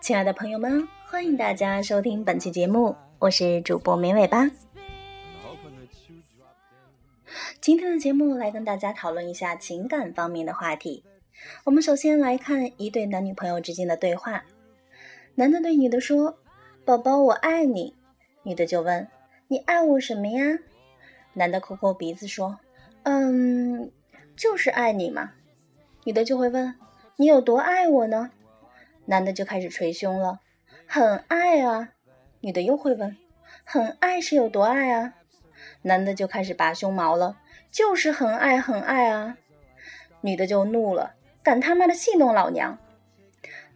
亲爱的朋友们，欢迎大家收听本期节目，我是主播绵尾巴。今天的节目来跟大家讨论一下情感方面的话题。我们首先来看一对男女朋友之间的对话。男的对女的说：“宝宝，我爱你。”女的就问：“你爱我什么呀？”男的抠抠鼻子说：“嗯，就是爱你嘛。”女的就会问：“你有多爱我呢？”男的就开始捶胸了：“很爱啊。”女的又会问：“很爱是有多爱啊？”男的就开始拔胸毛了：“就是很爱很爱啊。”女的就怒了：“敢他妈的戏弄老娘！”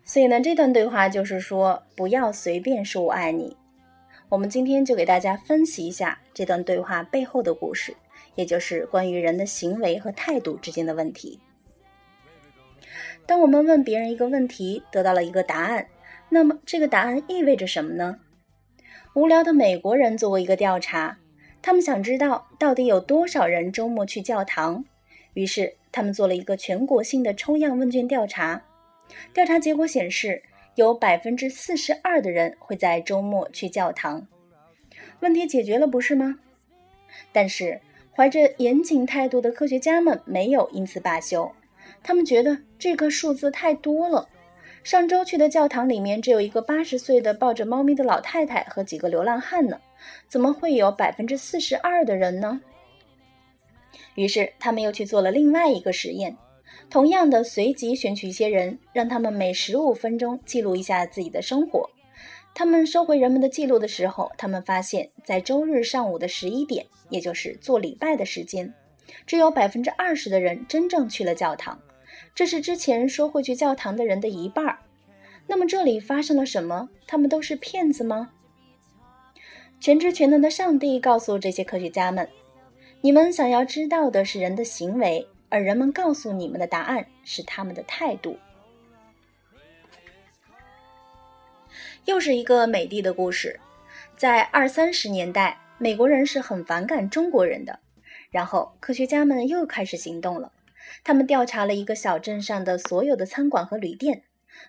所以呢，这段对话就是说，不要随便说我爱你。我们今天就给大家分析一下这段对话背后的故事，也就是关于人的行为和态度之间的问题。当我们问别人一个问题，得到了一个答案，那么这个答案意味着什么呢？无聊的美国人做过一个调查，他们想知道到底有多少人周末去教堂，于是他们做了一个全国性的抽样问卷调查。调查结果显示。有百分之四十二的人会在周末去教堂，问题解决了，不是吗？但是怀着严谨态度的科学家们没有因此罢休，他们觉得这个数字太多了。上周去的教堂里面只有一个八十岁的抱着猫咪的老太太和几个流浪汉呢，怎么会有百分之四十二的人呢？于是他们又去做了另外一个实验。同样的，随机选取一些人，让他们每十五分钟记录一下自己的生活。他们收回人们的记录的时候，他们发现，在周日上午的十一点，也就是做礼拜的时间，只有百分之二十的人真正去了教堂。这是之前说会去教堂的人的一半儿。那么这里发生了什么？他们都是骗子吗？全知全能的上帝告诉这些科学家们：“你们想要知道的是人的行为。”而人们告诉你们的答案是他们的态度。又是一个美帝的故事，在二三十年代，美国人是很反感中国人的。然后科学家们又开始行动了，他们调查了一个小镇上的所有的餐馆和旅店，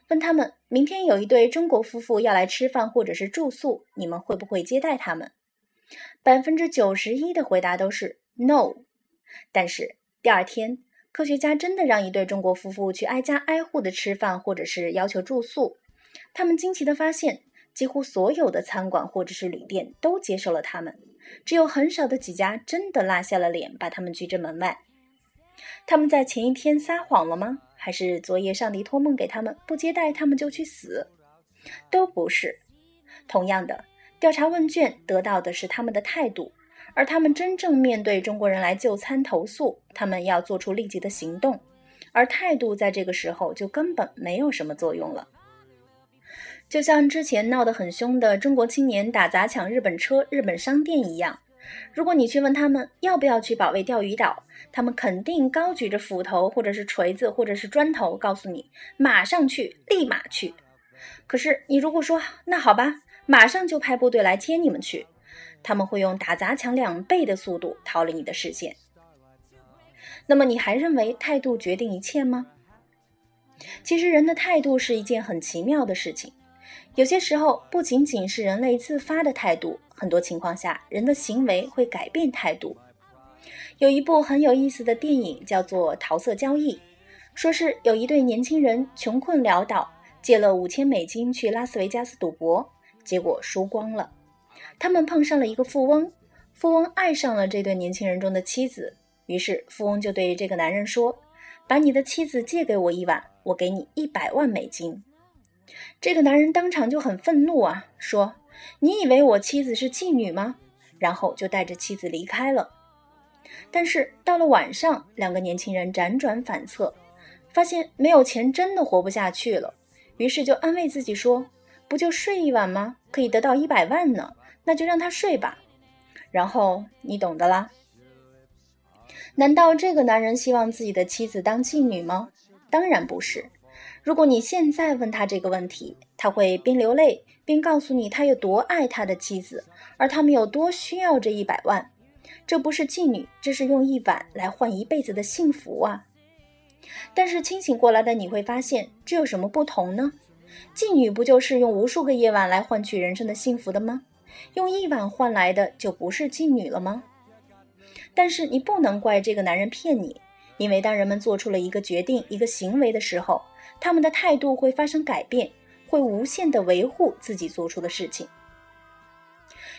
问他们：明天有一对中国夫妇要来吃饭或者是住宿，你们会不会接待他们？百分之九十一的回答都是 no，但是。第二天，科学家真的让一对中国夫妇去挨家挨户的吃饭，或者是要求住宿。他们惊奇地发现，几乎所有的餐馆或者是旅店都接受了他们，只有很少的几家真的拉下了脸把他们拒之门外。他们在前一天撒谎了吗？还是昨夜上帝托梦给他们，不接待他们就去死？都不是。同样的，调查问卷得到的是他们的态度。而他们真正面对中国人来就餐投诉，他们要做出立即的行动，而态度在这个时候就根本没有什么作用了。就像之前闹得很凶的中国青年打砸抢日本车、日本商店一样，如果你去问他们要不要去保卫钓鱼岛，他们肯定高举着斧头或者是锤子或者是砖头，告诉你马上去，立马去。可是你如果说那好吧，马上就派部队来接你们去。他们会用打砸抢两倍的速度逃离你的视线。那么，你还认为态度决定一切吗？其实，人的态度是一件很奇妙的事情。有些时候，不仅仅是人类自发的态度，很多情况下，人的行为会改变态度。有一部很有意思的电影叫做《桃色交易》，说是有一对年轻人穷困潦倒，借了五千美金去拉斯维加斯赌博，结果输光了。他们碰上了一个富翁，富翁爱上了这对年轻人中的妻子，于是富翁就对这个男人说：“把你的妻子借给我一晚，我给你一百万美金。”这个男人当场就很愤怒啊，说：“你以为我妻子是妓女吗？”然后就带着妻子离开了。但是到了晚上，两个年轻人辗转反侧，发现没有钱真的活不下去了，于是就安慰自己说：“不就睡一晚吗？可以得到一百万呢。”那就让他睡吧，然后你懂的啦。难道这个男人希望自己的妻子当妓女吗？当然不是。如果你现在问他这个问题，他会边流泪边告诉你他有多爱他的妻子，而他们有多需要这一百万。这不是妓女，这是用一晚来换一辈子的幸福啊！但是清醒过来的你会发现，这有什么不同呢？妓女不就是用无数个夜晚来换取人生的幸福的吗？用一晚换来的就不是妓女了吗？但是你不能怪这个男人骗你，因为当人们做出了一个决定、一个行为的时候，他们的态度会发生改变，会无限的维护自己做出的事情。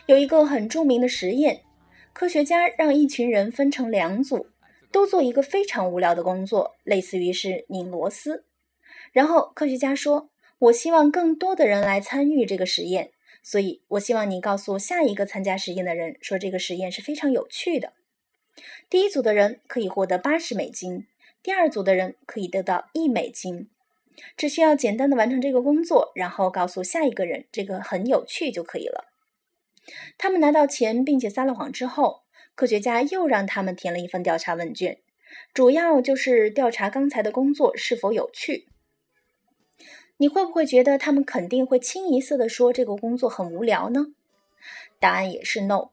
有一个很著名的实验，科学家让一群人分成两组，都做一个非常无聊的工作，类似于是拧螺丝。然后科学家说：“我希望更多的人来参与这个实验。”所以，我希望你告诉下一个参加实验的人，说这个实验是非常有趣的。第一组的人可以获得八十美金，第二组的人可以得到一美金。只需要简单的完成这个工作，然后告诉下一个人这个很有趣就可以了。他们拿到钱并且撒了谎之后，科学家又让他们填了一份调查问卷，主要就是调查刚才的工作是否有趣。你会不会觉得他们肯定会清一色的说这个工作很无聊呢？答案也是 no。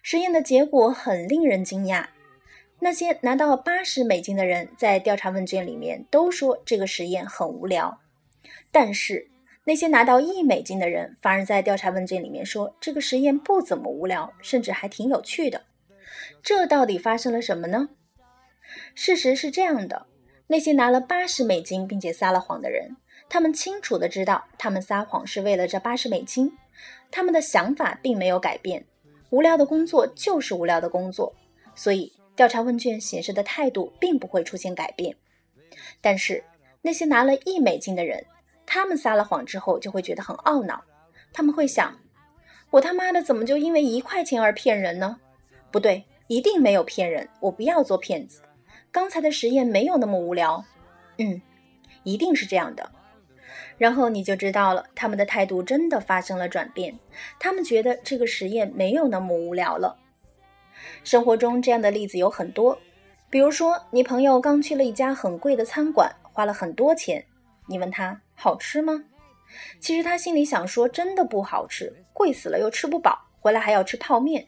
实验的结果很令人惊讶，那些拿到八十美金的人在调查问卷里面都说这个实验很无聊，但是那些拿到一美金的人反而在调查问卷里面说这个实验不怎么无聊，甚至还挺有趣的。这到底发生了什么呢？事实是这样的，那些拿了八十美金并且撒了谎的人。他们清楚的知道，他们撒谎是为了这八十美金。他们的想法并没有改变，无聊的工作就是无聊的工作，所以调查问卷显示的态度并不会出现改变。但是那些拿了一美金的人，他们撒了谎之后就会觉得很懊恼。他们会想：我他妈的怎么就因为一块钱而骗人呢？不对，一定没有骗人，我不要做骗子。刚才的实验没有那么无聊。嗯，一定是这样的。然后你就知道了，他们的态度真的发生了转变。他们觉得这个实验没有那么无聊了。生活中这样的例子有很多，比如说你朋友刚去了一家很贵的餐馆，花了很多钱。你问他好吃吗？其实他心里想说，真的不好吃，贵死了又吃不饱，回来还要吃泡面。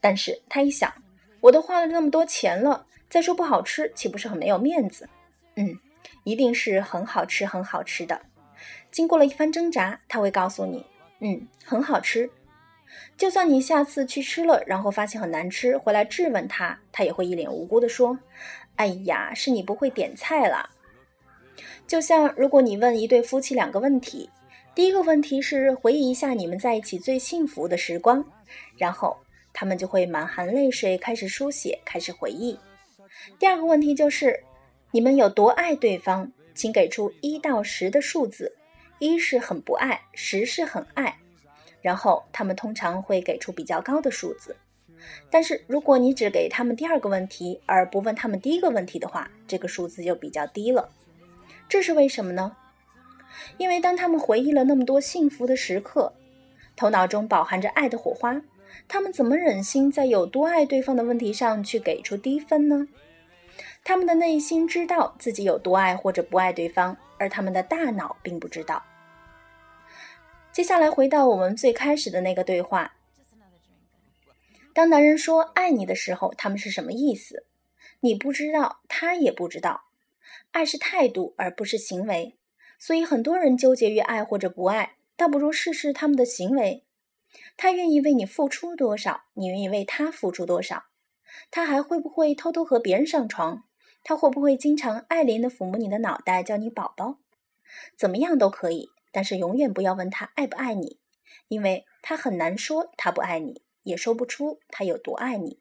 但是他一想，我都花了那么多钱了，再说不好吃，岂不是很没有面子？嗯，一定是很好吃，很好吃的。经过了一番挣扎，他会告诉你，嗯，很好吃。就算你下次去吃了，然后发现很难吃，回来质问他，他也会一脸无辜的说，哎呀，是你不会点菜啦。就像如果你问一对夫妻两个问题，第一个问题是回忆一下你们在一起最幸福的时光，然后他们就会满含泪水开始书写，开始回忆。第二个问题就是你们有多爱对方，请给出一到十的数字。一是很不爱，十是很爱，然后他们通常会给出比较高的数字。但是如果你只给他们第二个问题，而不问他们第一个问题的话，这个数字就比较低了。这是为什么呢？因为当他们回忆了那么多幸福的时刻，头脑中饱含着爱的火花，他们怎么忍心在有多爱对方的问题上去给出低分呢？他们的内心知道自己有多爱或者不爱对方，而他们的大脑并不知道。接下来回到我们最开始的那个对话。当男人说爱你的时候，他们是什么意思？你不知道，他也不知道。爱是态度，而不是行为。所以很多人纠结于爱或者不爱，倒不如试试他们的行为。他愿意为你付出多少？你愿意为他付出多少？他还会不会偷偷和别人上床？他会不会经常爱怜的抚摸你的脑袋，叫你宝宝？怎么样都可以。但是永远不要问他爱不爱你，因为他很难说他不爱你，也说不出他有多爱你。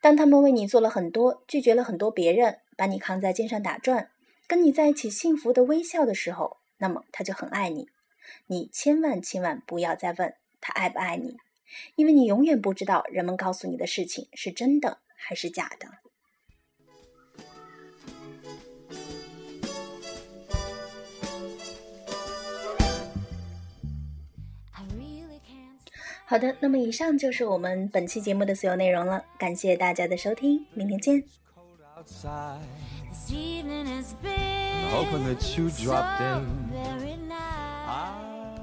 当他们为你做了很多，拒绝了很多别人，把你扛在肩上打转，跟你在一起幸福的微笑的时候，那么他就很爱你。你千万千万不要再问他爱不爱你，因为你永远不知道人们告诉你的事情是真的还是假的。好的，那么以上就是我们本期节目的所有内容了，感谢大家的收听，明天见。Hoping that you dropped in